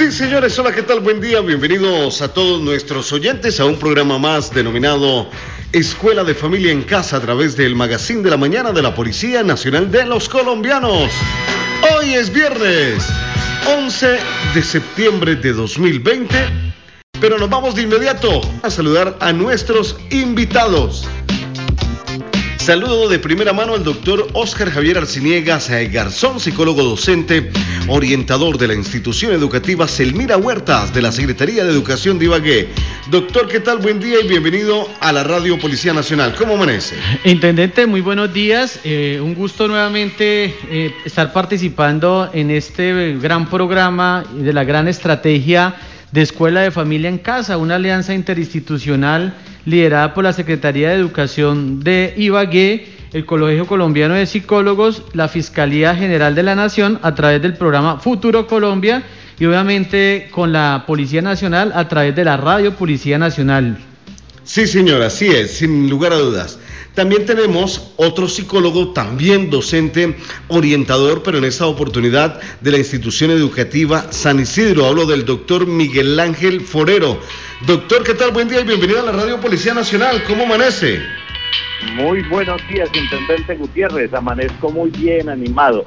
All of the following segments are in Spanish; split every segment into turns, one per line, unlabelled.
Sí, señores, hola, ¿qué tal? Buen día, bienvenidos a todos nuestros oyentes a un programa más denominado Escuela de Familia en Casa a través del Magazine de la Mañana de la Policía Nacional de los Colombianos. Hoy es viernes 11 de septiembre de 2020, pero nos vamos de inmediato a saludar a nuestros invitados. Saludo de primera mano al doctor Oscar Javier Arciniegas Garzón, psicólogo docente, orientador de la institución educativa Selmira Huertas de la Secretaría de Educación de Ibagué. Doctor, ¿qué tal? Buen día y bienvenido a la Radio Policía Nacional. ¿Cómo amanece?
Intendente, muy buenos días. Eh, un gusto nuevamente eh, estar participando en este gran programa de la gran estrategia de Escuela de Familia en Casa, una alianza interinstitucional liderada por la Secretaría de Educación de Ibagué, el Colegio Colombiano de Psicólogos, la Fiscalía General de la Nación a través del programa Futuro Colombia y obviamente con la Policía Nacional a través de la Radio Policía Nacional.
Sí, señora, así es, sin lugar a dudas. También tenemos otro psicólogo, también docente, orientador, pero en esta oportunidad de la institución educativa San Isidro. Hablo del doctor Miguel Ángel Forero. Doctor, ¿qué tal? Buen día y bienvenido a la Radio Policía Nacional. ¿Cómo amanece?
Muy buenos días, Intendente Gutiérrez. Amanezco muy bien, animado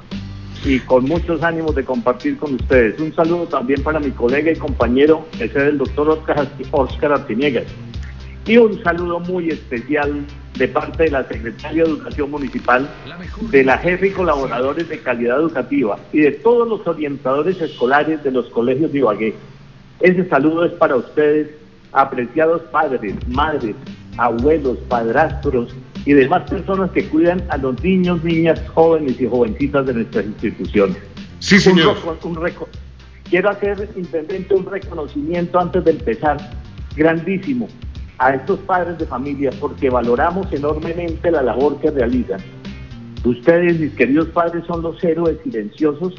y con muchos ánimos de compartir con ustedes. Un saludo también para mi colega y compañero, ese es el doctor Oscar, Oscar Artiniegas. Y un saludo muy especial de parte de la Secretaría de Educación Municipal, de la jefe y colaboradores de calidad educativa y de todos los orientadores escolares de los colegios de Ibagué. Ese saludo es para ustedes, apreciados padres, madres, abuelos, padrastros y demás personas que cuidan a los niños, niñas, jóvenes y jovencitas de nuestras instituciones.
Sí, señor.
quiero hacer, intendente, un reconocimiento antes de empezar, grandísimo, a estos padres de familia porque valoramos enormemente la labor que realizan. Ustedes, mis queridos padres, son los héroes silenciosos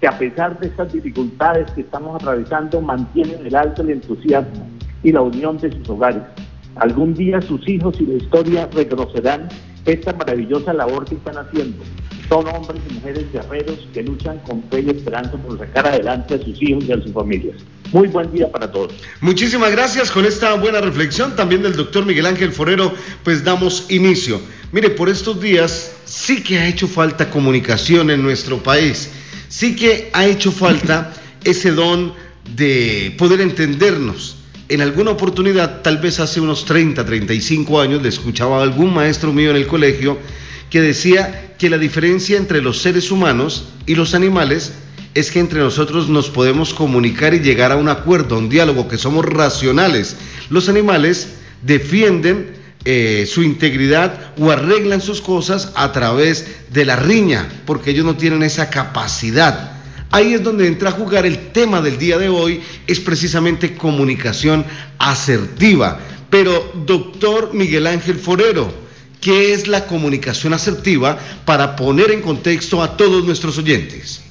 que a pesar de estas dificultades que estamos atravesando mantienen el alto el entusiasmo y la unión de sus hogares. Algún día sus hijos y la historia reconocerán esta maravillosa labor que están haciendo. Son hombres y mujeres guerreros que luchan con fe y esperanza por sacar adelante a sus hijos y a sus familias. Muy buen día para todos.
Muchísimas gracias con esta buena reflexión también del doctor Miguel Ángel Forero, pues damos inicio. Mire, por estos días sí que ha hecho falta comunicación en nuestro país, sí que ha hecho falta ese don de poder entendernos. En alguna oportunidad, tal vez hace unos 30, 35 años, le escuchaba a algún maestro mío en el colegio que decía que la diferencia entre los seres humanos y los animales es que entre nosotros nos podemos comunicar y llegar a un acuerdo, a un diálogo, que somos racionales. Los animales defienden eh, su integridad o arreglan sus cosas a través de la riña, porque ellos no tienen esa capacidad. Ahí es donde entra a jugar el tema del día de hoy, es precisamente comunicación asertiva. Pero, doctor Miguel Ángel Forero, qué es la comunicación asertiva para poner en contexto a todos nuestros oyentes.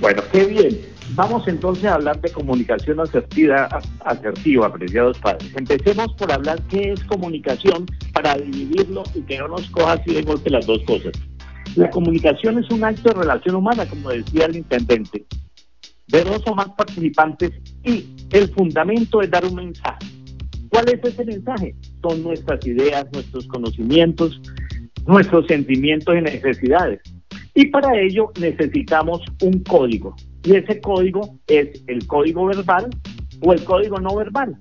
Bueno, qué bien. Vamos entonces a hablar de comunicación asertiva, apreciados padres. Empecemos por hablar qué es comunicación para dividirlo y que no nos coja así de golpe las dos cosas. La comunicación es un acto de relación humana, como decía el intendente, de dos o más participantes y el fundamento es dar un mensaje. ¿Cuál es ese mensaje? Son nuestras ideas, nuestros conocimientos, nuestros sentimientos y necesidades. Y para ello necesitamos un código. Y ese código es el código verbal o el código no verbal.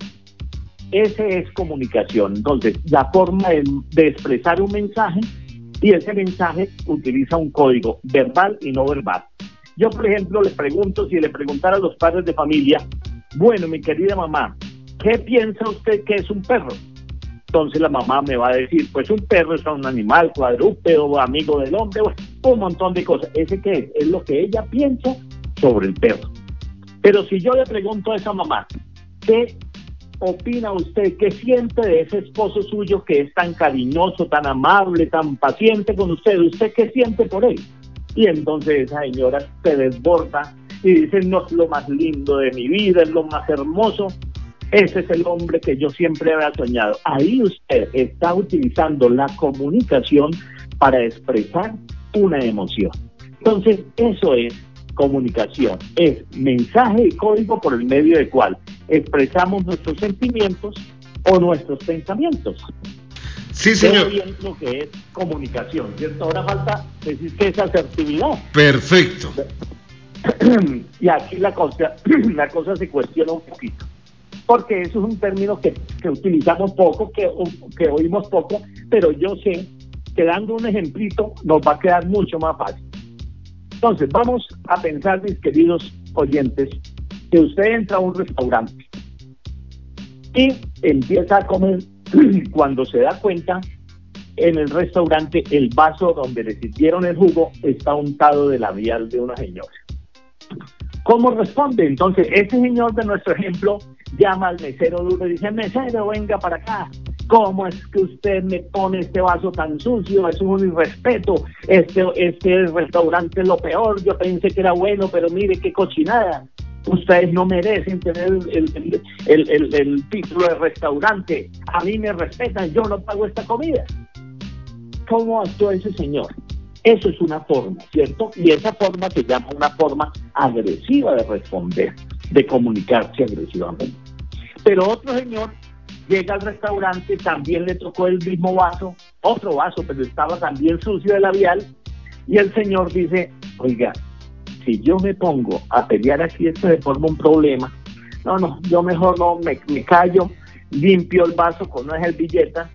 Ese es comunicación. Entonces, la forma de, expresar un mensaje y ese mensaje utiliza un código verbal y no verbal. Yo, por ejemplo, le pregunto, si le preguntara a los padres de familia, bueno, mi querida mamá, ¿qué piensa usted que es un perro? Entonces la mamá me va a decir, pues un perro es un animal cuadrúpedo, amigo del hombre, un montón de cosas. ¿Ese qué es? Es lo que ella piensa sobre el perro. Pero si yo le pregunto a esa mamá, ¿qué opina usted? ¿Qué siente de ese esposo suyo que es tan cariñoso, tan amable, tan paciente con usted? ¿Usted qué siente por él? Y entonces esa señora se desborda y dice, no es lo más lindo de mi vida, es lo más hermoso. Ese es el hombre que yo siempre había soñado. Ahí usted está utilizando la comunicación para expresar una emoción. Entonces, eso es comunicación. Es mensaje y código por el medio del cual expresamos nuestros sentimientos o nuestros pensamientos.
Sí, señor.
bien lo que es comunicación, ¿cierto? Ahora falta decir que es asertividad.
Perfecto.
y aquí la cosa, la cosa se cuestiona un poquito. Porque eso es un término que, que utilizamos poco, que, que oímos poco, pero yo sé que dando un ejemplito nos va a quedar mucho más fácil. Entonces, vamos a pensar, mis queridos oyentes, que usted entra a un restaurante y empieza a comer cuando se da cuenta en el restaurante el vaso donde le sirvieron el jugo está untado de labial de una señora. ¿Cómo responde? Entonces, ese señor de nuestro ejemplo llama al mesero duro y dice, mesero, venga para acá. ¿Cómo es que usted me pone este vaso tan sucio? Es un irrespeto. Este, este restaurante es lo peor. Yo pensé que era bueno, pero mire qué cochinada. Ustedes no merecen tener el, el, título de restaurante. A mí me respetan, yo no pago esta comida. ¿Cómo actuó ese señor? Eso es una forma, ¿cierto? Y esa forma se llama una forma agresiva de responder, de comunicarse agresivamente. Pero otro señor llega al restaurante, también le tocó el mismo vaso, otro vaso, pero estaba también sucio de labial, y el señor dice, oiga, si yo me pongo a pelear aquí, esto se forma un problema. No, no, yo mejor no me, callo, limpio el vaso con una servilleta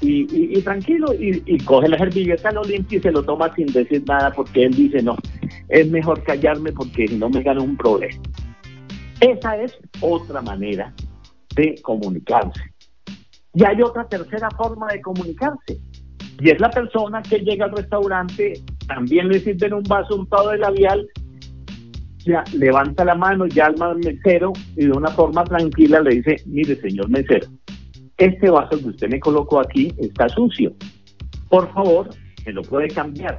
y, tranquilo, y, coge la servilleta, lo limpia y se lo toma sin decir nada porque él dice, no, es mejor callarme porque no me gano un problema. Esa es otra manera de comunicarse. Y hay otra tercera forma de comunicarse. Y es la persona que llega al restaurante, también le sirven un vaso untado de labial ya levanta la mano, llama al mesero y de una forma tranquila le dice, mire señor mesero, este vaso que usted me colocó aquí está sucio. Por favor, me lo puede cambiar.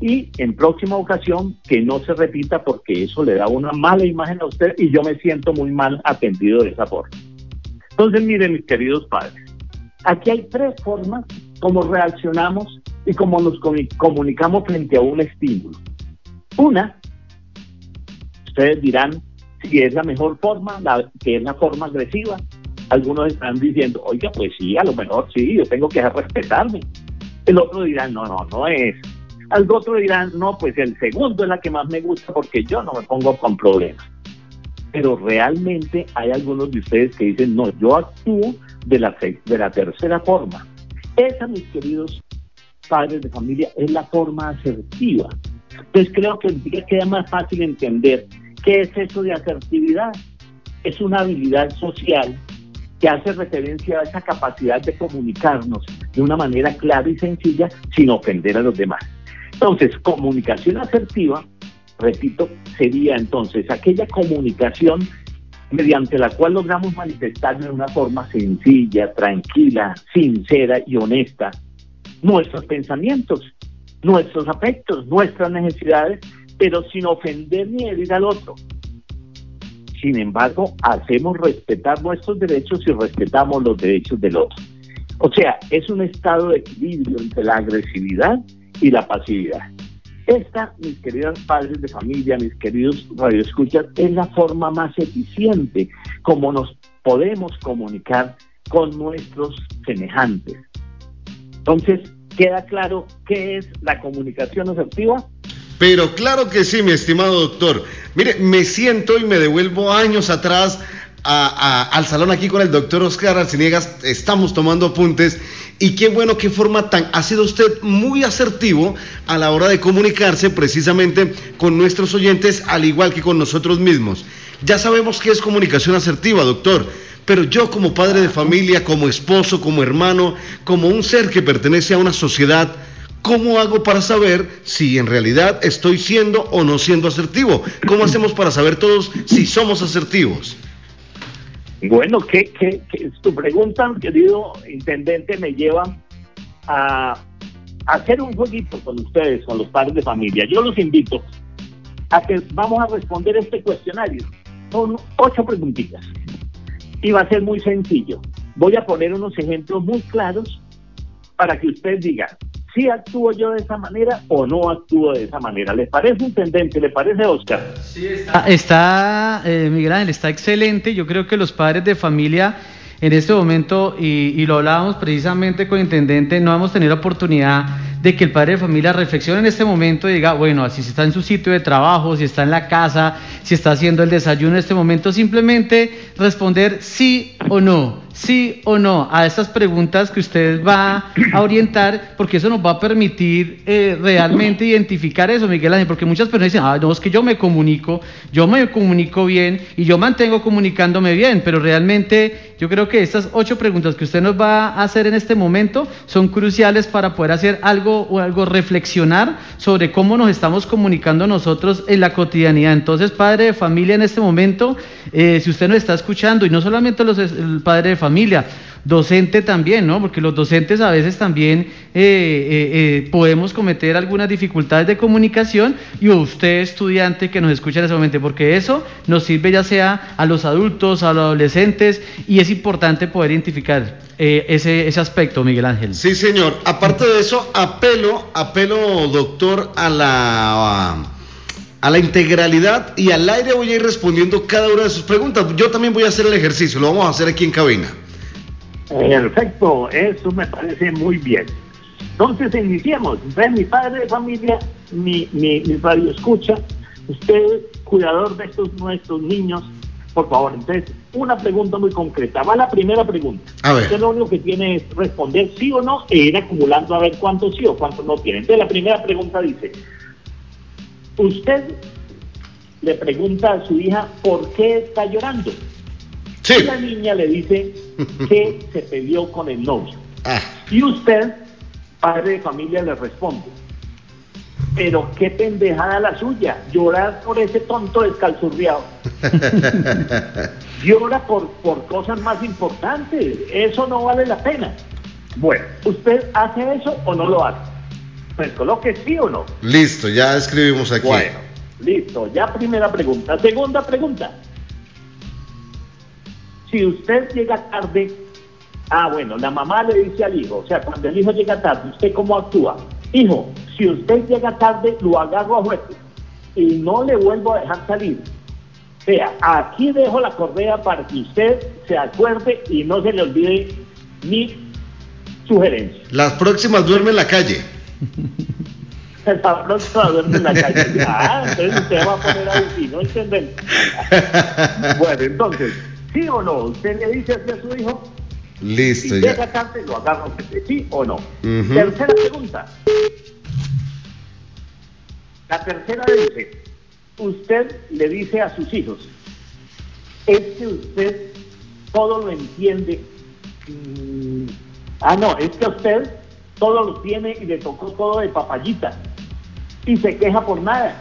Y en próxima ocasión que no se repita porque eso le da una mala imagen a usted y yo me siento muy mal atendido de esa forma. Entonces, miren mis queridos padres, aquí hay tres formas como reaccionamos y como nos comunicamos frente a un estímulo. Una Ustedes dirán si es la mejor forma, la, que es la forma agresiva. Algunos están diciendo, oiga, pues sí, a lo mejor sí, yo tengo que respetarme. El otro dirá, no, no, no es. Al otro dirán, no, pues el segundo es la que más me gusta porque yo no me pongo con problemas. Pero realmente hay algunos de ustedes que dicen, no, yo actúo de la, de la tercera forma. Esa, mis queridos padres de familia, es la forma asertiva. Entonces creo que queda más fácil entender ¿Qué es eso de asertividad? Es una habilidad social que hace referencia a esa capacidad de comunicarnos de una manera clara y sencilla sin ofender a los demás. Entonces, comunicación asertiva, repito, sería entonces aquella comunicación mediante la cual logramos manifestar de una forma sencilla, tranquila, sincera y honesta nuestros pensamientos, nuestros afectos, nuestras necesidades pero sin ofender ni herir al otro. Sin embargo, hacemos respetar nuestros derechos y respetamos los derechos del otro. O sea, es un estado de equilibrio entre la agresividad y la pasividad. Esta, mis queridos padres de familia, mis queridos radioescuchas, es la forma más eficiente como nos podemos comunicar con nuestros semejantes. Entonces, ¿queda claro qué es la comunicación asertiva?
Pero claro que sí, mi estimado doctor. Mire, me siento y me devuelvo años atrás al salón aquí con el doctor Oscar Arciniegas. Estamos tomando apuntes y qué bueno, qué forma tan... Ha sido usted muy asertivo a la hora de comunicarse precisamente con nuestros oyentes, al igual que con nosotros mismos. Ya sabemos qué es comunicación asertiva, doctor. Pero yo como padre de familia, como esposo, como hermano, como un ser que pertenece a una sociedad, ¿Cómo hago para saber si en realidad estoy siendo o no siendo asertivo? ¿Cómo hacemos para saber todos si somos asertivos?
Bueno, que, tu pregunta, querido intendente, me lleva a, hacer un jueguito con ustedes, con los padres de familia. Yo los invito a que vamos a responder este cuestionario. Son ocho preguntitas. Y va a ser muy sencillo. Voy a poner unos ejemplos muy claros para que usted diga si actúo yo de esa manera o no actúo de esa manera. ¿Le parece, intendente? ¿Le parece, Oscar?
Sí, está, está eh, Miguel Ángel, está excelente. Yo creo que los padres de familia en este momento, y, y, lo hablábamos precisamente con el intendente, no hemos tenido la oportunidad de que el padre de familia reflexione en este momento y diga, bueno, así si está en su sitio de trabajo, si está en la casa, si está haciendo el desayuno en este momento, simplemente responder sí o no sí o no a estas preguntas que usted va a orientar, porque eso nos va a permitir eh, realmente identificar eso, Miguel Ángel, porque muchas personas dicen, ah, no, es que yo me comunico, yo me comunico bien y yo mantengo comunicándome bien, pero realmente yo creo que estas ocho preguntas que usted nos va a hacer en este momento son cruciales para poder hacer algo o algo, reflexionar sobre cómo nos estamos comunicando nosotros en la cotidianidad. Entonces, padre de familia en este momento, eh, si usted nos está escuchando, y no solamente los, el padre de familia, familia, docente también, ¿no? Porque los docentes a veces también eh, eh, eh, podemos cometer algunas dificultades de comunicación y usted estudiante que nos escucha en ese momento, porque eso nos sirve ya sea a los adultos, a los adolescentes y es importante poder identificar ese, ese aspecto, Miguel Ángel.
Sí, señor. Aparte de eso, apelo, apelo, doctor, a la la integralidad y al aire voy a ir respondiendo cada una de sus preguntas. Yo también voy a hacer el ejercicio, lo vamos a hacer aquí en cabina.
Perfecto, eso me parece muy bien. Entonces iniciemos. Entonces mi padre de familia, mi, mi, mi radio escucha, usted cuidador de estos nuestros niños, por favor. Entonces, una pregunta muy concreta. Va la primera pregunta.
A ver.
Usted lo único que tiene es responder sí o no e ir acumulando a ver cuántos sí o cuántos no tiene. Entonces la primera pregunta dice, Usted le pregunta a su hija por qué está llorando.
Sí.
Y la niña le dice que se peleó con el novio.
Ah.
Y usted, padre de familia, le responde, pero qué pendejada la suya, llorar por ese tonto descalzurriado. Llora por, por cosas más importantes, eso no vale la pena. Bueno, ¿usted hace eso o no lo hace? Pues coloque sí o no.
Listo, ya escribimos aquí.
Bueno, listo. Ya primera pregunta. Segunda pregunta. Si usted llega tarde, ah, bueno, la mamá le dice al hijo, o sea, cuando el hijo llega tarde, ¿usted cómo actúa? Hijo, si usted llega tarde, lo agarro a juez y no le vuelvo a dejar salir. O sea, aquí dejo la correa para que usted se acuerde y no se le olvide mi sugerencia.
Las próximas duerme en la calle.
El próxima duerme en la calle. Ah, entonces usted va a poner ahí, ¿no entienden? bueno, entonces, ¿sí o no? ¿Usted le dice así a su hijo?
Listo,
Si
ya.
llega tarde, lo agarro, ¿sí o no? Tercera pregunta. La tercera dice, usted le dice a sus hijos, es que usted todo lo entiende. Mm, ah, no, es que usted todo lo tiene y le tocó todo de papayita y se queja por nada.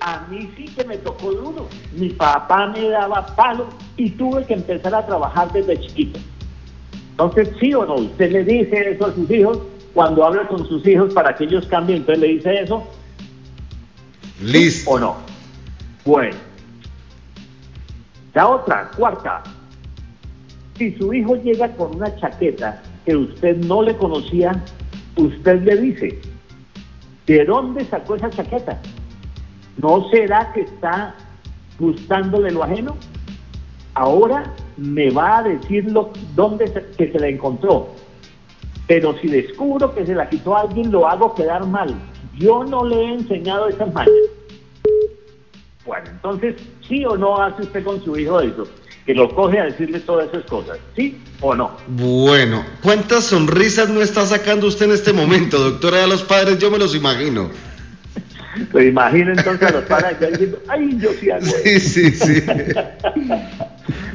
A mí sí que me tocó duro. Mi papá me daba palo y tuve que empezar a trabajar desde chiquito. Entonces, sí o no, usted le dice eso a sus hijos cuando habla con sus hijos para que ellos cambien, entonces le dice eso ¿sí
Listo.
o no. Bueno. La otra, cuarta. Si su hijo llega con una chaqueta que usted no le conocía, usted le dice, ¿de dónde sacó esa chaqueta? ¿No será que está gustándole lo ajeno? Ahora me va a decir lo, dónde se, que se la encontró. Pero si descubro que se la quitó a alguien, lo hago quedar mal. Yo no le he enseñado esas mañas. Bueno, entonces, ¿sí o no hace usted con su hijo eso? Que lo coge a decirle todas esas cosas. ¿Sí o no?
Bueno, ¿cuántas sonrisas no está sacando usted en este momento, doctora? A los padres yo me los imagino.
Pues imagina entonces a los padres diciendo, ay, yo sí hago eso".
Sí, sí, sí.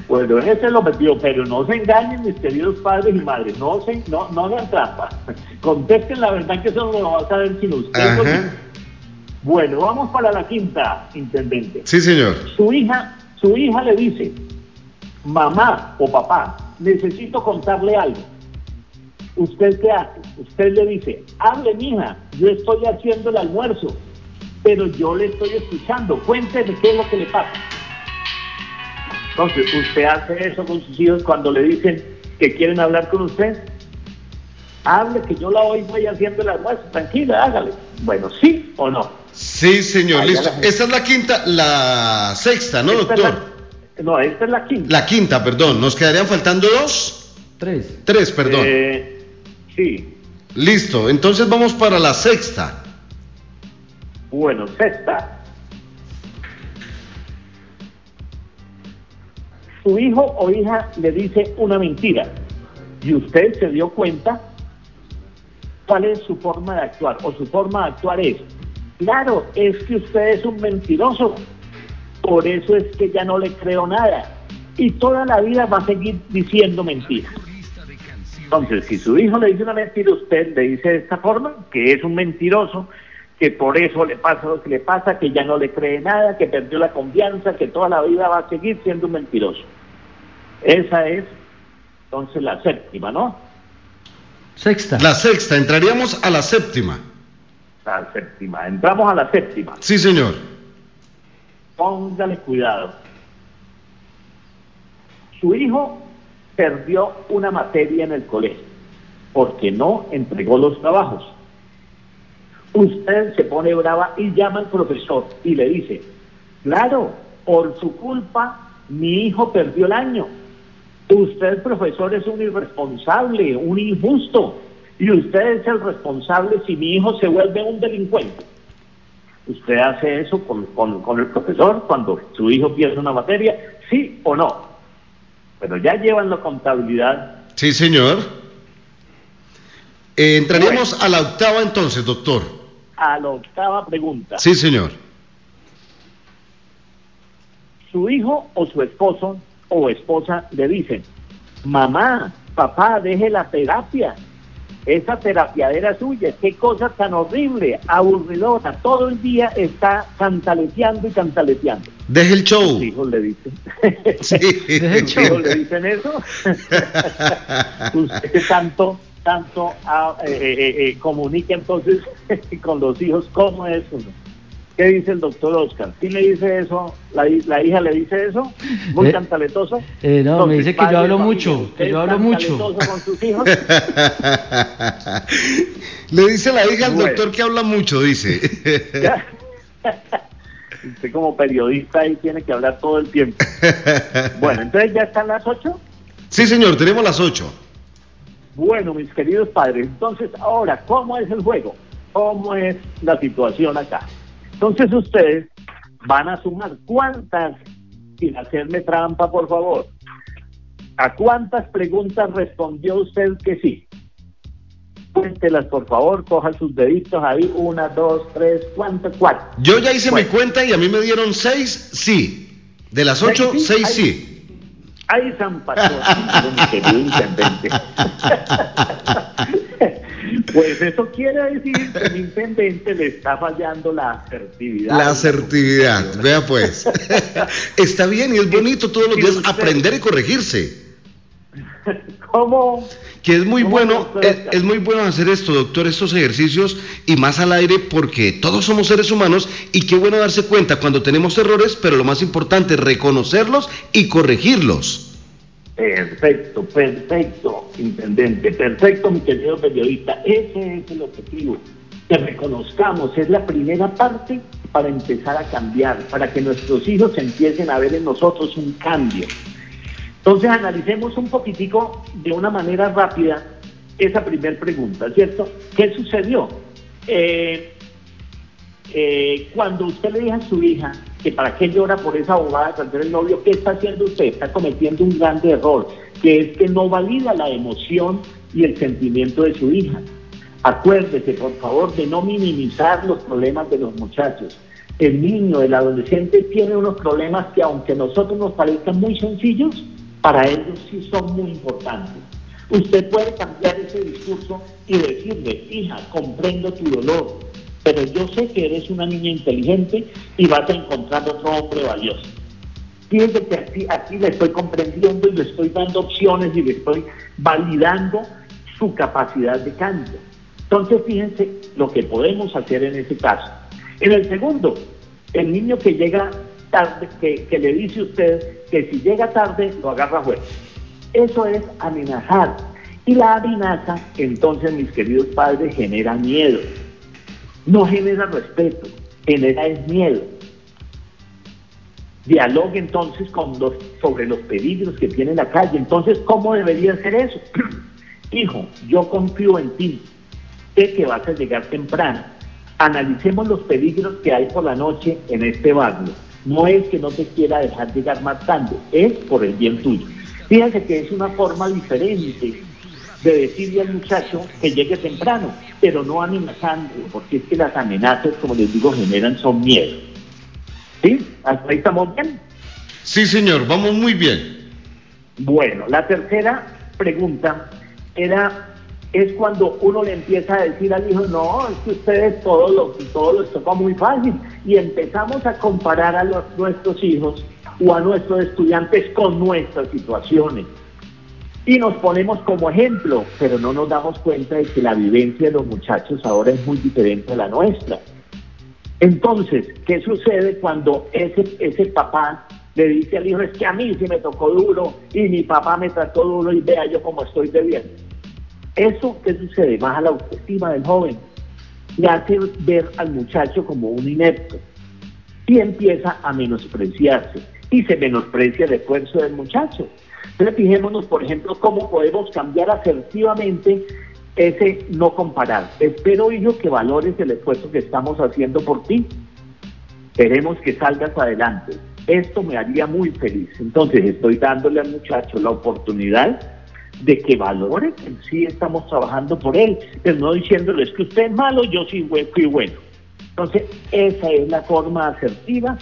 Bueno, ese es el objetivo, pero no se engañen, mis queridos padres y madres, no se, no, no hagan trampa. Contesten la verdad que eso no lo va a saber sino usted.
Ajá.
Bueno, vamos para la quinta, intendente.
Sí, señor.
Su hija, su hija le dice, mamá o papá, necesito contarle algo. ¿Usted qué hace? Usted le dice, hable mija, yo estoy haciendo el almuerzo, pero yo le estoy escuchando, cuénteme qué es lo que le pasa. Entonces, ¿usted hace eso con sus hijos cuando le dicen que quieren hablar con usted? hable que yo la voy haciendo el almuerzo, tranquila, hágale. Bueno, ¿sí o no?
Sí, señor, listo. Esta es la quinta, la sexta, ¿no, doctor?
No, esta es la quinta.
La quinta, perdón. ¿Nos quedarían faltando dos?
Tres.
Tres, perdón.
Eh, sí.
Listo, entonces vamos para la sexta.
Bueno, sexta. Su hijo o hija le dice una mentira y usted se dio cuenta cuál es su forma de actuar o su forma de actuar es, claro, es que usted es un mentiroso, por eso es que ya no le creo nada y toda la vida va a seguir diciendo mentiras. Entonces, si su hijo le dice una mentira, usted le dice de esta forma, que es un mentiroso, que por eso le pasa lo que le pasa, que ya no le cree nada, que perdió la confianza, que toda la vida va a seguir siendo un mentiroso. Esa es entonces la séptima, ¿no?
Sexta.
La sexta, entraríamos a la séptima.
La séptima, entramos a la séptima.
Sí, señor.
Póngale cuidado. Su hijo perdió una materia en el colegio porque no entregó los trabajos. Usted se pone brava y llama al profesor y le dice, claro, por su culpa mi hijo perdió el año. Usted, profesor, es un irresponsable, un injusto, y usted es el responsable si mi hijo se vuelve un delincuente. ¿Usted hace eso con, con el profesor cuando su hijo pierde una materia? ¿Sí o no? Pero ya llevan la contabilidad.
Sí, señor. Eh, entraríamos a la octava entonces, doctor.
A la octava pregunta.
Sí, señor.
Su hijo o su esposo o esposa le dicen, mamá, papá, deje la terapia. Esa terapiadera suya, qué cosa tan horrible, aburridora. Todo el día está cantaleteando y cantaleteando.
Deje el show.
Sus hijos le dicen.
Sí.
Deje el show. le dicen eso? Usted tanto, tanto ah, eh, eh, eh, comunica entonces con los hijos, ¿cómo es eso? ¿Qué dice el doctor Oscar? ¿Sí le dice eso? ¿La, hija le dice eso? ¿Muy cantaletoso?
no, me dice que yo hablo mucho, que yo hablo mucho.
con sus hijos?
le dice la hija al doctor que habla mucho, dice.
Usted como periodista ahí tiene que hablar todo el tiempo. Bueno, entonces ya están las ocho.
Sí, señor, tenemos las ocho.
Bueno, mis queridos padres, entonces ahora, ¿cómo es el juego? ¿Cómo es la situación acá? Entonces ustedes van a sumar cuántas, sin hacerme trampa, por favor, ¿a cuántas preguntas respondió usted que sí? Cuéntelas, por favor, coja sus deditos ahí, una, dos, tres, ¿cuántas? Cuatro.
Yo ya hice mi cuenta y a mí me dieron seis sí. De las ocho, seis, sí.
Ahí San Patrón, mi querido intendente. Pues eso quiere decir que el intendente le está fallando la asertividad.
La asertividad, vea pues. está bien y es bonito todos los días aprender y corregirse.
¿Cómo?
Que es muy bueno, es, muy bueno hacer esto, doctor, estos ejercicios y más al aire porque todos somos seres humanos y qué bueno darse cuenta cuando tenemos errores, pero lo más importante es reconocerlos y corregirlos.
Perfecto, perfecto, intendente, perfecto, mi querido periodista. Ese es el objetivo, que reconozcamos, es la primera parte para empezar a cambiar, para que nuestros hijos empiecen a ver en nosotros un cambio. Entonces analicemos un poquitico de una manera rápida esa primera pregunta, ¿cierto? ¿Qué sucedió? Eh, eh, cuando usted le dijo a su hija que para qué llora por esa abogada de el novio, ¿qué está haciendo usted? Está cometiendo un grande error, que es que no valida la emoción y el sentimiento de su hija. Acuérdese, por favor, de no minimizar los problemas de los muchachos. El niño, el adolescente tiene unos problemas que aunque a nosotros nos parezcan muy sencillos, para ellos sí son muy importantes. Usted puede cambiar ese discurso y decirle, hija, comprendo tu dolor, pero yo sé que eres una niña inteligente y vas a encontrar otro hombre valioso. Fíjense que aquí, le estoy comprendiendo y le estoy dando opciones y le estoy validando su capacidad de cambio. Entonces, fíjense lo que podemos hacer en ese caso. En el segundo, el niño que llega tarde, que, le dice usted que si llega tarde lo agarra fuerte. Eso es amenazar. Y la amenaza, entonces, mis queridos padres, genera miedo. No genera respeto, genera miedo. Dialogue entonces con los, sobre los peligros que tiene la calle. Entonces, ¿cómo debería ser eso? Hijo, yo confío en ti, sé que vas a llegar temprano. Analicemos los peligros que hay por la noche en este barrio. No es que no te quiera dejar llegar más tarde, es por el bien tuyo. Fíjense que es una forma diferente de decirle al muchacho que llegue temprano, pero no amenazando, porque es que las amenazas, como les digo, generan son miedo. ¿Sí? ¿Hasta ahí estamos bien?
Sí, señor, vamos muy bien.
Bueno, la tercera pregunta era es cuando uno le empieza a decir al hijo, no, es que ustedes todo lo, todo les toca muy fácil. Y empezamos a comparar a los, nuestros hijos o a nuestros estudiantes con nuestras situaciones. Y nos ponemos como ejemplo, pero no nos damos cuenta de que la vivencia de los muchachos ahora es muy diferente a la nuestra. Entonces, ¿qué sucede cuando ese, ese papá le dice al hijo, es que a mí sí me tocó duro y mi papá me trató duro y vea yo cómo estoy de bien? Eso, ¿qué sucede? Baja la autoestima del joven y hace ver al muchacho como un inepto y empieza a menospreciarse y se menosprecia el esfuerzo del muchacho. Entonces fijémonos, por ejemplo, cómo podemos cambiar asertivamente ese no comparar. Espero, hijo, que valores el esfuerzo que estamos haciendo por ti. Queremos que salgas adelante. Esto me haría muy feliz. Entonces estoy dándole al muchacho la oportunidad de que valore que sí estamos trabajando por él, pero no diciéndole es que usted es malo, yo sí fui bueno. Entonces, esa es la forma asertiva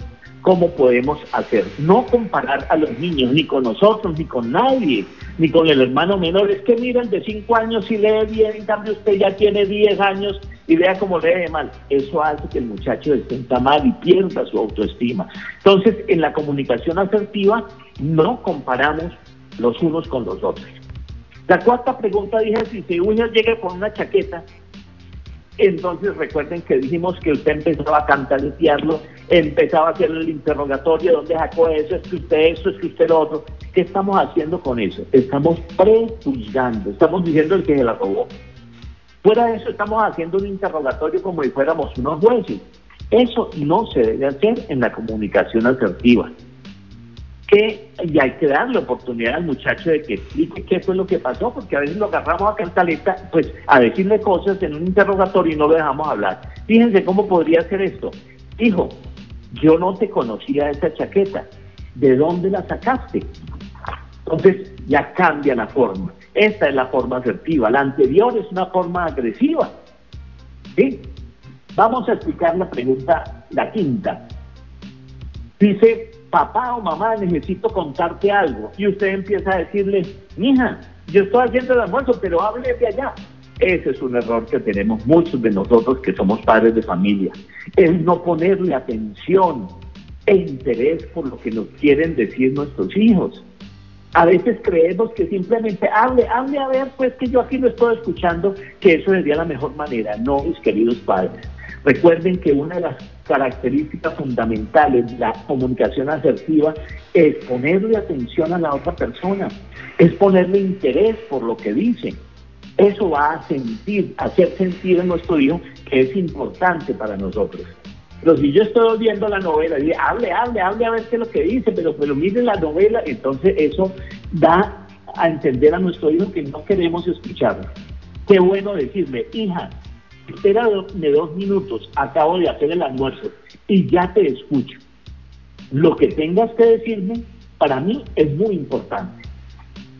cómo podemos hacer. No comparar a los niños, ni con nosotros, ni con nadie, ni con el hermano menor. Es que miren, de cinco años y lee bien, en cambio usted ya tiene 10 años y vea cómo lee mal. Eso hace que el muchacho se sienta mal y pierda su autoestima. Entonces, en la comunicación asertiva, no comparamos los unos con los otros. La cuarta pregunta dije, si se uno llega con una chaqueta, entonces recuerden que dijimos que usted empezaba a cantaletearlo, empezaba a hacer el interrogatorio, ¿dónde sacó eso? Es que usted eso, es que usted lo otro. ¿Qué estamos haciendo con eso? Estamos prejuzgando, estamos diciendo el que se la robó. Fuera de eso, estamos haciendo un interrogatorio como si fuéramos unos jueces. Eso no se debe hacer en la comunicación asertiva que y hay que darle oportunidad al muchacho de que explique qué fue lo que pasó, porque a veces lo agarramos a cantaleta, pues a decirle cosas en un interrogatorio y no lo dejamos hablar. Fíjense cómo podría ser esto. Hijo, yo no te conocía esa chaqueta, ¿de dónde la sacaste? Entonces ya cambia la forma. Esta es la forma asertiva, la anterior es una forma agresiva. ¿Sí? Vamos a explicar la pregunta, la quinta. Dice, papá o mamá, necesito contarte algo. Y usted empieza a decirle, hija, yo estoy haciendo el almuerzo, pero hable allá. Ese es un error que tenemos muchos de nosotros que somos padres de familia. El no ponerle atención e interés por lo que nos quieren decir nuestros hijos. A veces creemos que simplemente hable, hable a ver, pues que yo aquí lo estoy escuchando, que eso sería la mejor manera. No, mis queridos padres. Recuerden que una de las características fundamentales la comunicación asertiva es ponerle atención a la otra persona, es ponerle interés por lo que dice. Eso va a sentir, hacer sentir a nuestro hijo que es importante para nosotros. Pero si yo estoy viendo la novela y hable, hable, hable a ver qué es lo que dice, pero, pero mire la novela, entonces eso da a entender a nuestro hijo que no queremos escucharlo. Qué bueno decirle, hija, espérame dos minutos, acabo de hacer el almuerzo y ya te escucho. Lo que tengas que decirme, para mí es muy importante.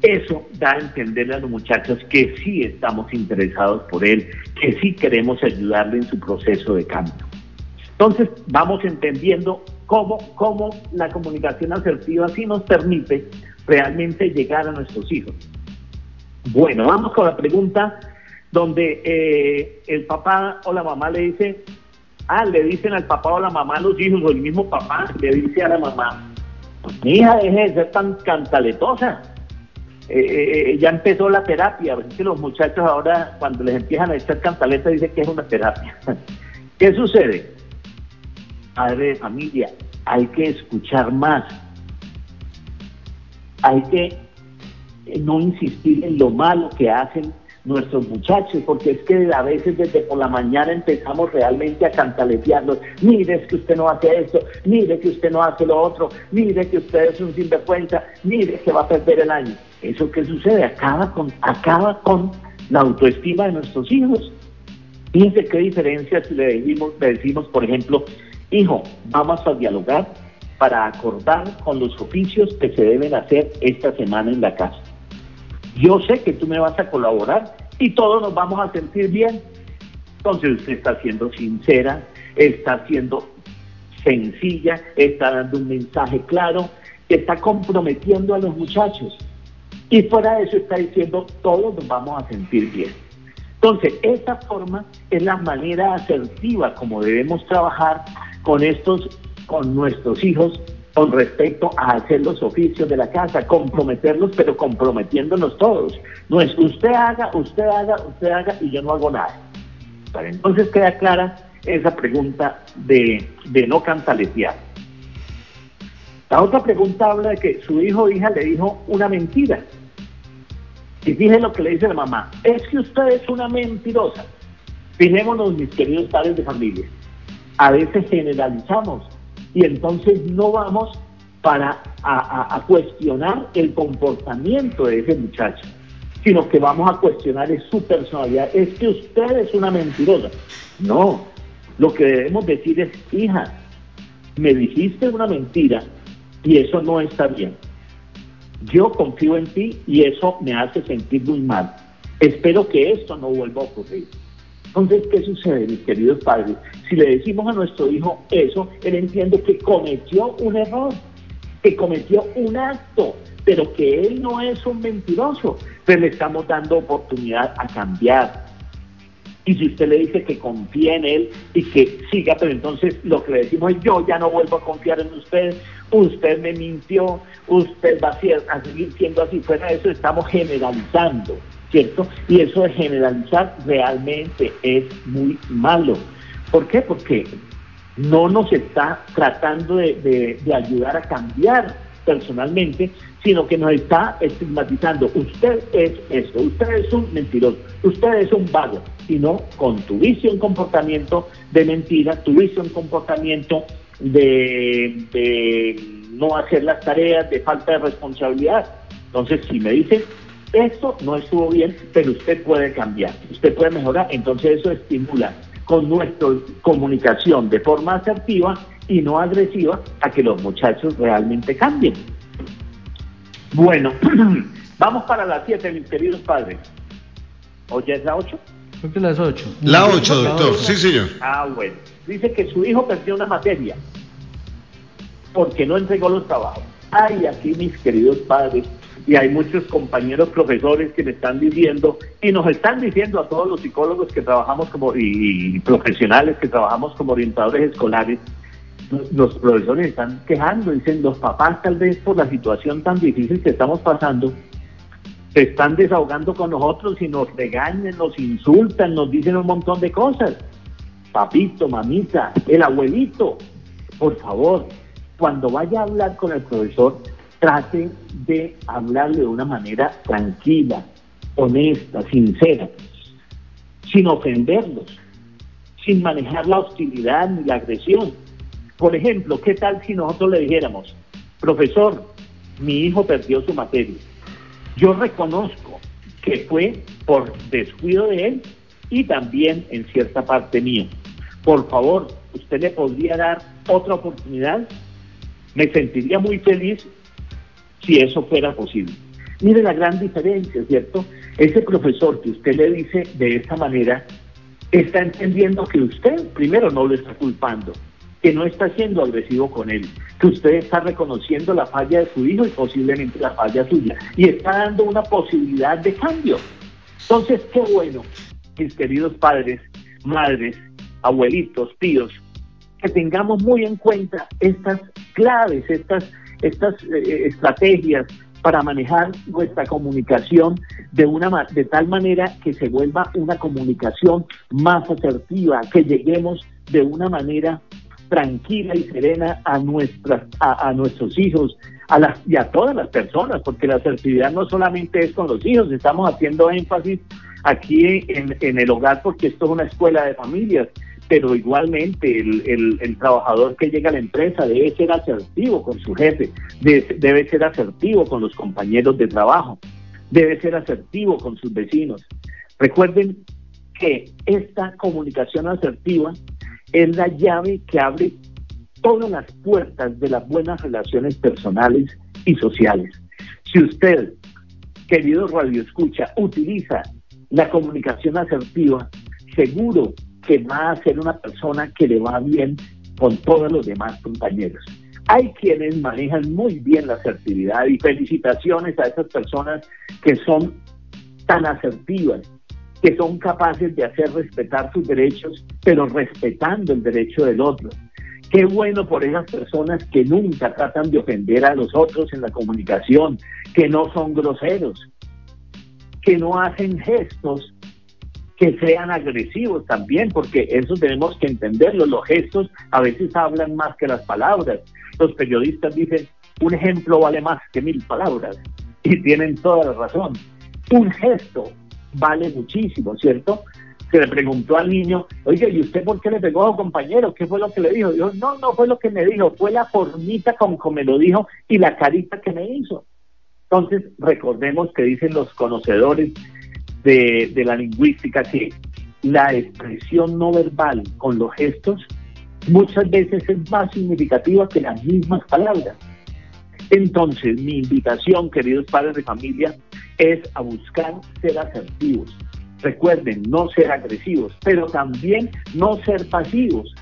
Eso da a entenderle a los muchachos que sí estamos interesados por él, que sí queremos ayudarle en su proceso de cambio. Entonces, vamos entendiendo cómo, cómo la comunicación asertiva sí nos permite realmente llegar a nuestros hijos. Bueno, vamos con la pregunta donde eh, el papá o la mamá le dice, ah, le dicen al papá o la mamá los hijos, o el mismo papá le dice a la mamá, mi hija deje de ser tan cantaletosa. Eh, eh, ya empezó la terapia, que los muchachos ahora cuando les empiezan a echar cantaleta dicen que es una terapia. ¿Qué sucede? Padre de familia, hay que escuchar más. Hay que eh, no insistir en lo malo que hacen nuestros muchachos, porque es que a veces desde por la mañana empezamos realmente a cantaletearlos, mire es que usted no hace esto, mire que usted no hace lo otro, mire que usted es un sinvergüenza, mire que va a perder el año. ¿Eso qué sucede? Acaba con, acaba con la autoestima de nuestros hijos. Fíjense qué diferencia si le decimos, le decimos, por ejemplo, hijo, vamos a dialogar para acordar con los oficios que se deben hacer esta semana en la casa. Yo sé que tú me vas a colaborar y todos nos vamos a sentir bien. Entonces usted está siendo sincera, está siendo sencilla, está dando un mensaje claro, está comprometiendo a los muchachos. Y fuera de eso está diciendo, todos nos vamos a sentir bien. Entonces, esa forma es la manera asertiva como debemos trabajar con estos, con nuestros hijos con respecto a hacer los oficios de la casa, comprometerlos, pero comprometiéndonos todos. No es usted haga, usted haga, usted haga y yo no hago nada. entonces queda clara esa pregunta de, de no cantaletear. La otra pregunta habla de que su hijo o hija le dijo una mentira. Y fíjense lo que le dice la mamá, es que usted es una mentirosa. Fijémonos, mis queridos padres de familia, a veces generalizamos y entonces no vamos para a, cuestionar el comportamiento de ese muchacho, sino que vamos a cuestionar es su personalidad. Es que usted es una mentirosa. No, lo que debemos decir es, hija, me dijiste una mentira y eso no está bien. Yo confío en ti y eso me hace sentir muy mal. Espero que esto no vuelva a ocurrir. Entonces, ¿qué sucede, mis queridos padres? Si le decimos a nuestro hijo eso, él entiende que cometió un error, que cometió un acto, pero que él no es un mentiroso, pero le estamos dando oportunidad a cambiar. Y si usted le dice que confía en él y que siga, pero entonces lo que le decimos es yo ya no vuelvo a confiar en usted, usted me mintió, usted va a, seguir siendo así. Fuera de eso estamos generalizando. ¿Cierto? Y eso de generalizar realmente es muy malo. ¿Por qué? Porque no nos está tratando de, ayudar a cambiar personalmente, sino que nos está estigmatizando. Usted es esto, usted es un mentiroso, usted es un vago, y no con tu vicio un comportamiento de mentira, tu vicio un comportamiento de, de no hacer las tareas, de falta de responsabilidad. Entonces, si me dicen esto no estuvo bien, pero usted puede cambiar, usted puede mejorar, entonces eso estimula con nuestra comunicación de forma asertiva y no agresiva a que los muchachos realmente cambien. Bueno, vamos para las 7, mis queridos padres. ¿O ya es la 8?
Creo que las 8.
La 8, doctor, sí, señor.
Ah, bueno. Dice que su hijo perdió una materia porque no entregó los trabajos. Ay, aquí, mis queridos padres, y hay muchos compañeros profesores que me están diciendo y nos están diciendo a todos los psicólogos que trabajamos como y, profesionales que trabajamos como orientadores escolares los profesores están quejando, dicen los papás tal vez por la situación tan difícil que estamos pasando, se están desahogando con nosotros y nos regañan, nos insultan, nos dicen un montón de cosas. Papito, mamita, el abuelito, por favor, cuando vaya a hablar con el profesor, traten de hablarle de una manera tranquila, honesta, sincera, sin ofenderlos, sin manejar la hostilidad ni la agresión. Por ejemplo, ¿qué tal si nosotros le dijéramos, profesor, mi hijo perdió su materia? Yo reconozco que fue por descuido de él y también en cierta parte mío. Por favor, ¿usted le podría dar otra oportunidad? Me sentiría muy feliz si eso fuera posible. Mire la gran diferencia, ¿cierto? Ese profesor que usted le dice de esta manera está entendiendo que usted primero no lo está culpando, que no está siendo agresivo con él, que usted está reconociendo la falla de su hijo y posiblemente la falla suya, y está dando una posibilidad de cambio. Entonces, qué bueno, mis queridos padres, madres, abuelitos, tíos, que tengamos muy en cuenta estas claves, estas estas eh, estrategias para manejar nuestra comunicación de, una, de tal manera que se vuelva una comunicación más asertiva, que lleguemos de una manera tranquila y serena a, nuestras, a, nuestros hijos a las, y a todas las personas, porque la asertividad no solamente es con los hijos, estamos haciendo énfasis aquí en, en el hogar porque esto es una escuela de familias, pero igualmente el, el, trabajador que llega a la empresa debe ser asertivo con su jefe, debe, debe ser asertivo con los compañeros de trabajo, debe ser asertivo con sus vecinos. Recuerden que esta comunicación asertiva es la llave que abre todas las puertas de las buenas relaciones personales y sociales. Si usted, querido Radio Escucha, utiliza la comunicación asertiva, seguro que va a ser una persona que le va bien con todos los demás compañeros. Hay quienes manejan muy bien la asertividad y felicitaciones a esas personas que son tan asertivas, que son capaces de hacer respetar sus derechos, pero respetando el derecho del otro. Qué bueno por esas personas que nunca tratan de ofender a los otros en la comunicación, que no son groseros, que no hacen gestos que sean agresivos también, porque eso tenemos que entenderlo. Los gestos a veces hablan más que las palabras. Los periodistas dicen, un ejemplo vale más que mil palabras. Y tienen toda la razón. Un gesto vale muchísimo, ¿cierto? Se le preguntó al niño, oye, ¿y usted por qué le pegó a su compañero? ¿Qué fue lo que le dijo? Dijo, no, no fue lo que me dijo, fue la formita como, como me lo dijo y la carita que me hizo. Entonces, recordemos que dicen los conocedores de, la lingüística que la expresión no verbal con los gestos muchas veces es más significativa que las mismas palabras. Entonces, mi invitación, queridos padres de familia, es a buscar ser asertivos. Recuerden, no ser agresivos, pero también no ser pasivos.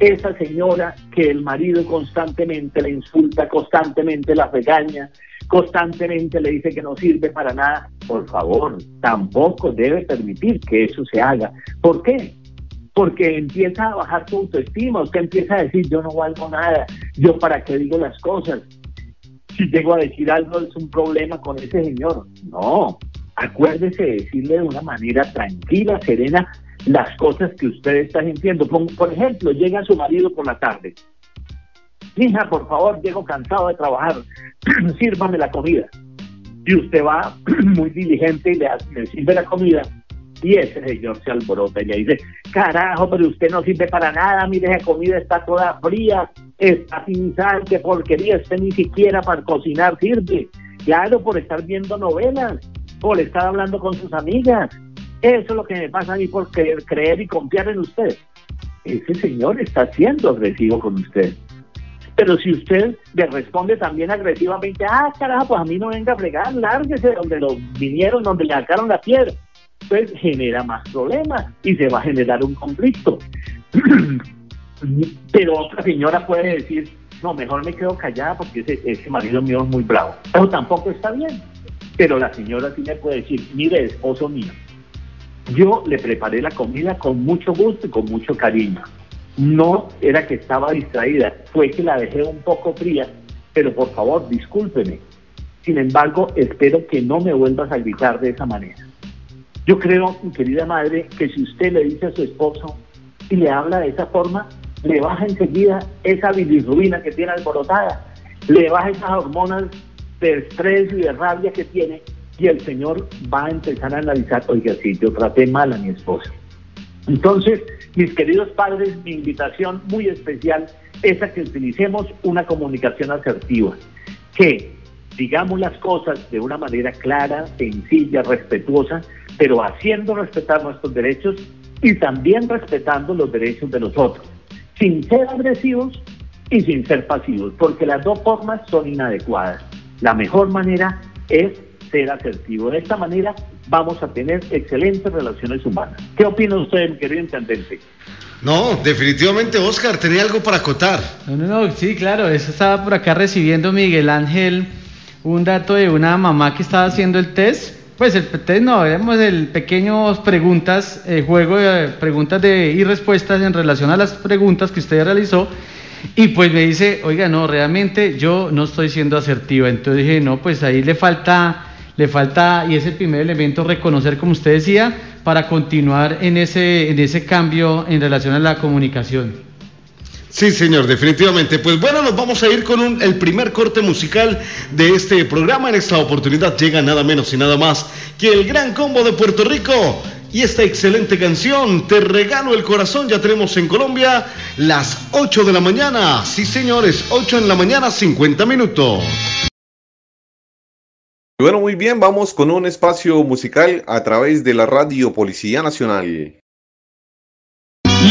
Esa señora que el marido constantemente le insulta, constantemente la regaña, constantemente le dice que no sirve para nada, por favor, tampoco debe permitir que eso se haga. ¿Por qué? Porque empieza a bajar tu autoestima, usted empieza a decir, yo no valgo nada, yo para qué digo las cosas. Si llego a decir algo es un problema con ese señor. No, acuérdese de decirle de una manera tranquila, serena, las cosas que usted está sintiendo. Por, ejemplo, llega su marido por la tarde. Hija, por favor, llego cansado de trabajar. sírvame la comida. Y usted va muy diligente y le, sirve la comida. Y ese señor se alborota y le dice, carajo, pero usted no sirve para nada, mire, esa comida está toda fría, está sin sal, qué porquería, usted ni siquiera para cocinar sirve. Claro, por estar viendo novelas, por estar hablando con sus amigas. Eso es lo que me pasa a mí por creer, creer y confiar en usted. Ese señor está siendo agresivo con usted. Pero si usted le responde también agresivamente, ah, carajo, pues a mí no venga a fregar, lárguese donde lo vinieron, donde le sacaron la piedra, pues genera más problemas y se va a generar un conflicto. Pero otra señora puede decir, no, mejor me quedo callada porque ese, ese marido mío es muy bravo. Eso tampoco está bien. Pero la señora sí le puede decir, mire, esposo mío, yo le preparé la comida con mucho gusto y con mucho cariño no era que estaba distraída, fue que la dejé un poco fría, pero por favor, discúlpeme. Sin embargo, espero que no me vuelvas a gritar de esa manera. Yo creo, mi querida madre, que si usted le dice a su esposo y le habla de esa forma, le baja enseguida esa bilirrubina que tiene alborotada, le baja esas hormonas de estrés y de rabia que tiene, y el Señor va a empezar a analizar, oiga, si yo traté mal a mi esposa. Entonces, mis queridos padres, mi invitación muy especial es a que utilicemos una comunicación asertiva, que digamos las cosas de una manera clara, sencilla, respetuosa, pero haciendo respetar nuestros derechos y también respetando los derechos de los otros, sin ser agresivos y sin ser pasivos, porque las dos formas son inadecuadas. La mejor manera es ser asertivo. De esta manera vamos a tener excelentes relaciones humanas. ¿Qué opina usted, querido intendente?
No, definitivamente, Oscar, tenía algo para acotar.
No, no, no, sí, claro, eso estaba por acá recibiendo Miguel Ángel un dato de una mamá que estaba haciendo el test. Pues el test no, éramos el pequeños preguntas, eh, juego de preguntas de, y respuestas en relación a las preguntas que usted realizó. Y pues me dice, oiga, no, realmente yo no estoy siendo asertiva. Entonces dije, no, pues ahí le falta le falta, y es el primer elemento, reconocer, como usted decía, para continuar en ese, en ese cambio en relación a la comunicación.
Sí, señor, definitivamente. Pues bueno, nos vamos a ir con el primer corte musical de este programa. En esta oportunidad llega nada menos y nada más que el Gran Combo de Puerto Rico. Y esta excelente canción, Te regalo el corazón, ya tenemos en Colombia las 8 de la mañana. Sí, señores, 8 en la mañana, 50 minutos.
Bueno, muy bien, vamos con un espacio musical a través de la Radio Policía Nacional.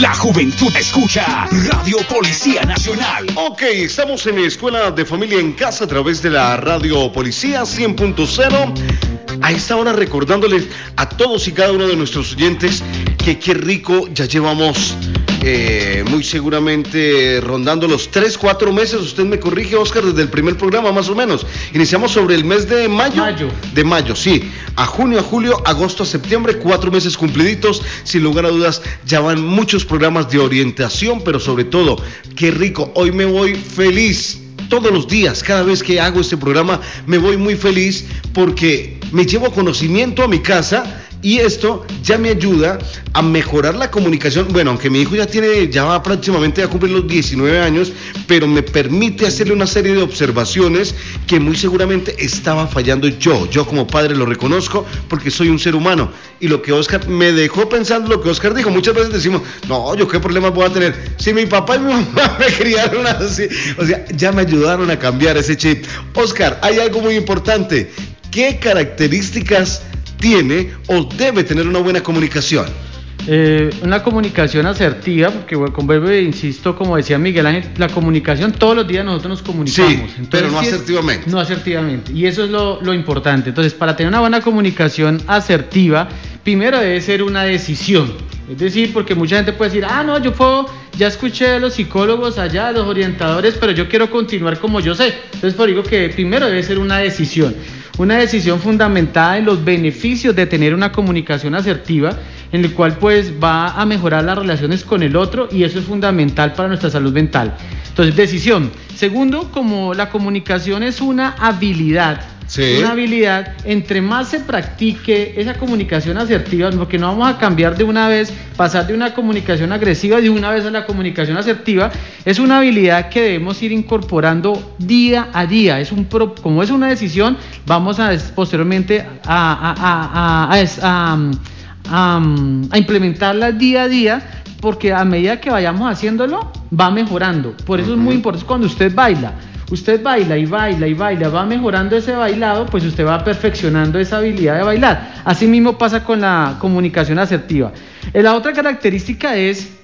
La juventud escucha Radio Policía Nacional.
Ok, estamos en Escuela de Familia en Casa a través de la Radio Policía 100.0. A esta hora recordándoles a todos y cada uno de nuestros oyentes que qué rico ya llevamos eh, muy seguramente rondando los 3, 4 meses. Usted me corrige, Oscar, desde el primer programa más o menos. Iniciamos sobre el mes de mayo.
Mayo.
De mayo, sí. A junio, a julio, agosto, a septiembre, cuatro meses cumpliditos. Sin lugar a dudas, ya van muchos programas de orientación, pero sobre todo, qué rico. Hoy me voy feliz todos los días, cada vez que hago este programa, me voy muy feliz porque me llevo conocimiento a mi casa y esto ya me ayuda a mejorar la comunicación. Bueno, aunque mi hijo ya tiene, ya va próximamente a cumplir los 19 años, pero me permite hacerle una serie de observaciones que muy seguramente estaba fallando yo. Yo como padre lo reconozco porque soy un ser humano. Y lo que Oscar me dejó pensando, lo que Oscar dijo, muchas veces decimos, no, yo qué problemas voy a tener. Si mi papá y mi mamá me criaron así, o sea, ya me ayudaron a cambiar ese chip. Oscar, hay algo muy importante. ¿Qué características tiene o debe tener una buena comunicación?
Eh, una comunicación asertiva, porque con breve insisto, como decía Miguel Ángel, la comunicación todos los días nosotros nos comunicamos.
Sí, pero no
es-
asertivamente.
no asertivamente. Y eso es lo, lo importante. Entonces, para tener una buena comunicación asertiva, primero debe ser una decisión. Es decir, porque mucha gente puede decir, ah, no, yo puedo, ya escuché a los psicólogos allá, a los orientadores, pero yo quiero continuar como yo sé. Entonces, por digo que primero debe ser una decisión. Una decisión fundamentada en los beneficios de tener una comunicación asertiva, en el cual pues va a mejorar las relaciones con el otro y eso es fundamental para nuestra salud mental. Entonces, decisión. Segundo, como la comunicación es una habilidad,
Sí.
una habilidad, entre más se practique esa comunicación asertiva, porque no vamos a cambiar de una vez, pasar de una comunicación agresiva de una vez a la comunicación asertiva, es una habilidad que debemos ir incorporando día a día. Es un pro- como es una decisión, vamos a posteriormente a, a- a- a- a- es- a- a- a implementarla día a día porque a medida que vayamos haciéndolo va mejorando. Por eso es muy importante cuando usted baila. Usted baila y baila y baila, va mejorando ese bailado, pues usted va perfeccionando esa habilidad de bailar. Así mismo pasa con la comunicación asertiva. Eh, La otra característica es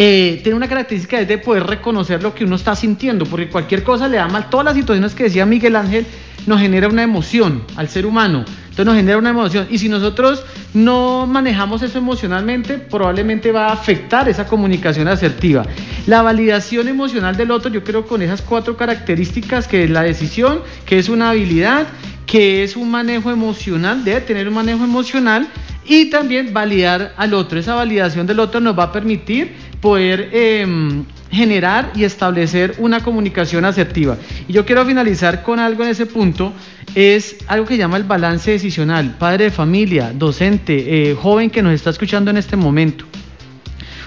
eh, tiene una característica es de poder reconocer lo que uno está sintiendo, porque cualquier cosa le da mal. Todas las situaciones que decía Miguel Ángel nos genera una emoción al ser humano. Entonces nos genera una emoción. Y si nosotros no manejamos eso emocionalmente, probablemente va a afectar esa comunicación asertiva. La validación emocional del otro, yo creo con esas cuatro características, que es la decisión, que es una habilidad, que es un manejo emocional, debe tener un manejo emocional y también validar al otro. Esa validación del otro nos va a permitir poder em, generar y establecer una comunicación asertiva. Y yo quiero finalizar con algo en ese punto, es algo que llama el balance decisional. Padre de familia, docente, eh, joven que nos está escuchando en este momento.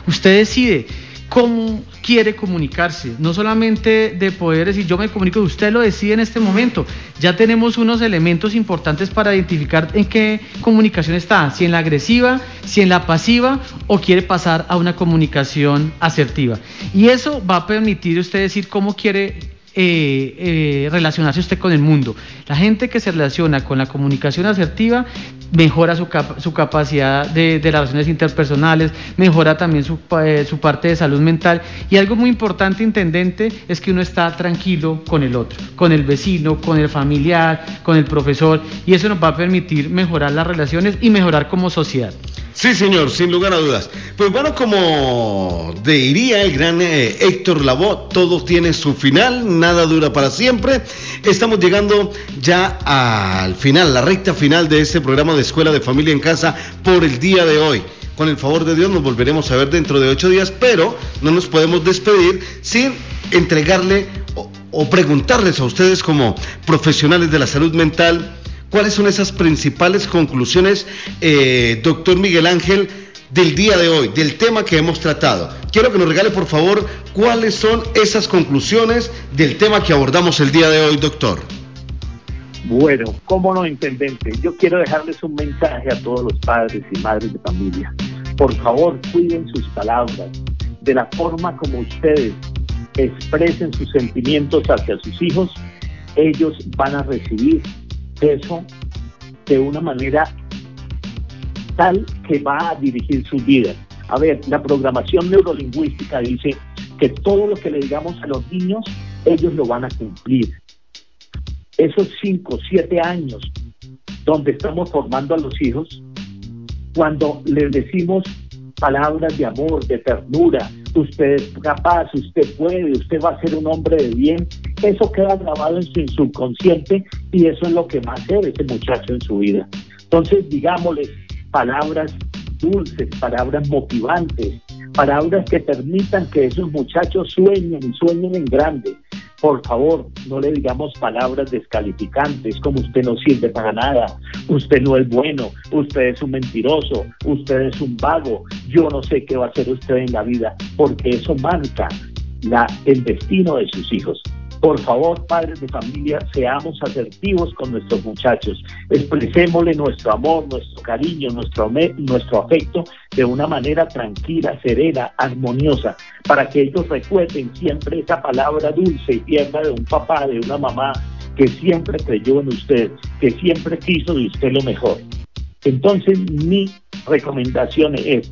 Usted decide cómo quiere comunicarse, no solamente de poder decir yo me comunico, usted lo decide en este momento. Ya tenemos unos elementos importantes para identificar en qué comunicación está, si en la agresiva, si en la pasiva o quiere pasar a una comunicación asertiva. Y eso va a permitir usted decir cómo quiere eh, eh, relacionarse usted con el mundo. La gente que se relaciona con la comunicación asertiva mejora su, su capacidad de, relaciones interpersonales, mejora también su, eh, su parte de salud mental y algo muy importante, intendente, es que uno está tranquilo con el otro, con el vecino, con el familiar, con el profesor y eso nos va a permitir mejorar las relaciones y mejorar como sociedad.
Sí, señor, sin lugar a dudas. Pues bueno, como diría el gran eh, Héctor Lavoe, todo tiene su final, nada dura para siempre. Estamos llegando ya al final, la recta final de este programa de Escuela de Familia en Casa por el día de hoy. Con el favor de Dios nos volveremos a ver dentro de ocho días, pero no nos podemos despedir sin entregarle o, o preguntarles a ustedes como profesionales de la salud mental ¿Cuáles son esas principales conclusiones, eh, doctor Miguel Ángel, del día de hoy, del tema que hemos tratado. Quiero que nos regale, por favor, cuáles son esas conclusiones del tema que abordamos el día de hoy, doctor.
Bueno, cómo no, intendente. Yo quiero dejarles un mensaje a todos los padres y madres de familia. Por favor, cuiden sus palabras. De la forma como ustedes expresen sus sentimientos hacia sus hijos, ellos van a recibir eso de una manera tal que va a dirigir su vida. A ver, la programación neurolingüística dice que todo lo que le digamos a los niños, ellos lo van a cumplir. Esos cinco, siete años donde estamos formando a los hijos, cuando les decimos palabras de amor, de ternura, usted es capaz, usted puede, usted va a ser un hombre de bien, eso queda grabado en su subconsciente y eso es lo que va a ese muchacho en su vida. Entonces, digámosle palabras dulces, palabras motivantes, palabras que permitan que esos muchachos sueñen sueñen en grande. Por favor, no le digamos palabras descalificantes como usted no sirve para nada, usted no es bueno, usted es un mentiroso, usted es un vago, yo no sé qué va a hacer usted en la vida, porque eso marca el destino de sus hijos. Por favor, padres de familia, seamos asertivos con nuestros muchachos. Expresémosle nuestro amor, nuestro cariño, nuestro, nuestro afecto de una manera tranquila, serena, armoniosa, para que ellos recuerden siempre esa palabra dulce y tierna de un papá, de una mamá, que siempre creyó en usted, que siempre quiso de usted lo mejor. Entonces, mi recomendación es,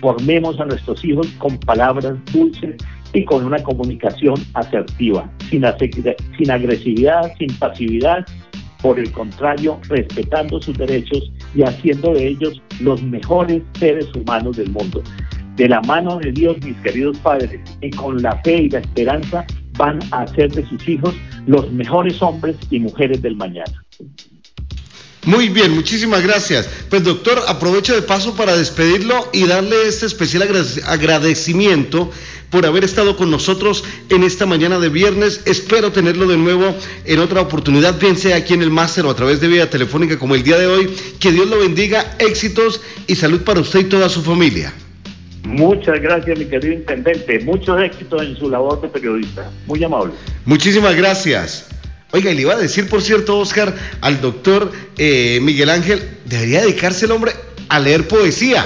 formemos a nuestros hijos con palabras dulces y con una comunicación asertiva, sin, sin agresividad, sin pasividad, por el contrario, respetando sus derechos y haciendo de ellos los mejores seres humanos del mundo. De la mano de Dios, mis queridos padres, y con la fe y la esperanza, van a hacer de sus hijos los mejores hombres y mujeres del mañana.
Muy bien, muchísimas gracias. Pues doctor, aprovecho de paso para despedirlo y darle este especial agradecimiento por haber estado con nosotros en esta mañana de viernes. Espero tenerlo de nuevo en otra oportunidad, bien sea aquí en el máster o a través de vía telefónica como el día de hoy. Que Dios lo bendiga, éxitos y salud para usted y toda su familia.
Muchas gracias, mi querido intendente. Muchos éxitos en su labor de periodista. Muy amable.
Muchísimas gracias. Oiga, y le iba a decir, por cierto, Oscar, al doctor eh, Miguel Ángel, debería dedicarse el hombre a leer poesía.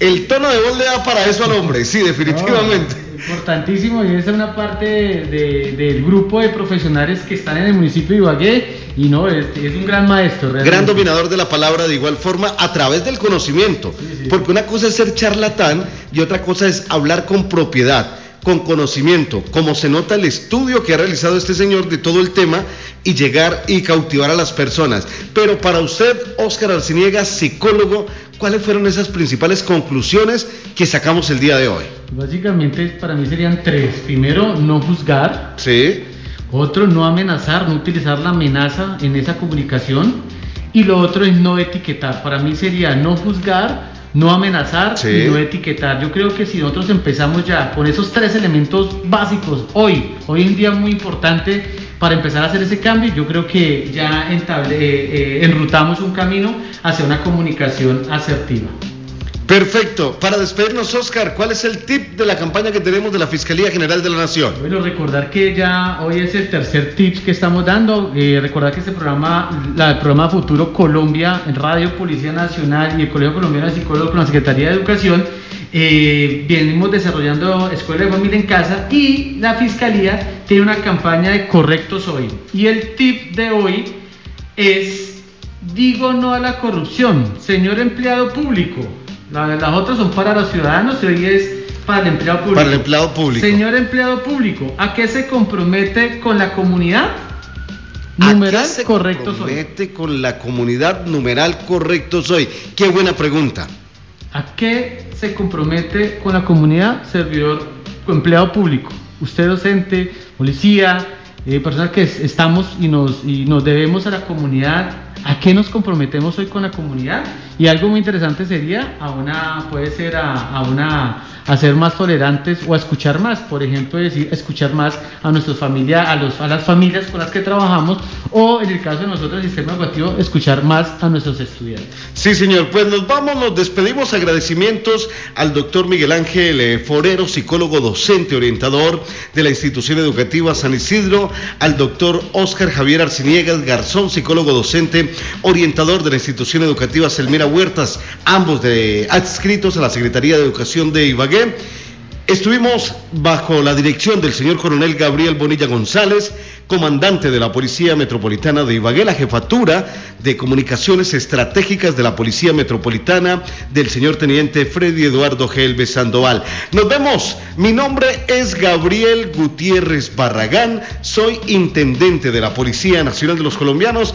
El tono de voz le da para eso al hombre, sí, definitivamente.
importantísimo, y esa es una parte del grupo de profesionales que están en el municipio de Ibagué, y no, es, es un gran maestro.
Realmente. Gran dominador de la palabra de igual forma a través del conocimiento, porque una cosa es ser charlatán y otra cosa es hablar con propiedad con conocimiento, como se nota el estudio que ha realizado este señor de todo el tema y llegar y cautivar a las personas. Pero para usted, Óscar Arciniega, psicólogo, ¿cuáles fueron esas principales conclusiones que sacamos el día de hoy?
Básicamente para mí serían tres. Primero, no juzgar.
Sí.
Otro, no amenazar, no utilizar la amenaza en esa comunicación. Y lo otro es no etiquetar. Para mí sería no juzgar, no amenazar y no etiquetar. Yo creo que si nosotros empezamos ya con esos tres elementos básicos hoy, hoy en día muy importante para empezar a hacer ese cambio, yo creo que ya entable, eh, eh, enrutamos un camino hacia una comunicación asertiva.
Perfecto. Para despedirnos, Oscar, ¿cuál es el tip de la campaña que tenemos de la Fiscalía General de la Nación?
Bueno, recordar que ya hoy es el tercer tip que estamos dando. Eh, recordar que este programa, el programa Futuro Colombia, Radio Policía Nacional y el Colegio Colombiano de Psicólogos con la Secretaría de Educación, eh, venimos desarrollando Escuela de Familia en Casa y la Fiscalía tiene una campaña de correctos hoy. Y el tip de hoy es, digo no a la corrupción, señor empleado público las otras son para los ciudadanos y hoy es para el empleado público.
Para el empleado público.
Señor empleado público, ¿a qué se compromete con la comunidad? Numeral
se correcto compromete con la comunidad numeral correcto soy. Qué buena pregunta.
¿A qué se compromete con la comunidad servidor empleado público? Usted docente, policía, eh, personas que estamos y nos, y nos debemos a la comunidad ¿A qué nos comprometemos hoy con la comunidad? Y algo muy interesante sería a una, puede ser a, a una a ser más tolerantes o a escuchar más, por ejemplo, decir escuchar más a nuestras familias, a, los, a las familias con las que trabajamos, o en el caso de nosotros, el sistema educativo, escuchar más a nuestros estudiantes.
Sí, señor, pues nos vamos, nos despedimos, agradecimientos al doctor Miguel Ángel eh, Forero, psicólogo docente, orientador de la institución educativa San Isidro, al doctor Oscar Javier Arciniegas Garzón, psicólogo docente, orientador de la institución educativa Selmira Huertas, ambos de adscritos a la Secretaría de Educación de Ibagué Estuvimos bajo la dirección del señor coronel Gabriel Bonilla González, comandante de la Policía Metropolitana de Ibagué, la jefatura de comunicaciones estratégicas de la Policía Metropolitana del señor teniente Freddy Eduardo Gelbe Sandoval. Nos vemos. Mi nombre es Gabriel Gutiérrez Barragán, soy intendente de la Policía Nacional de los Colombianos.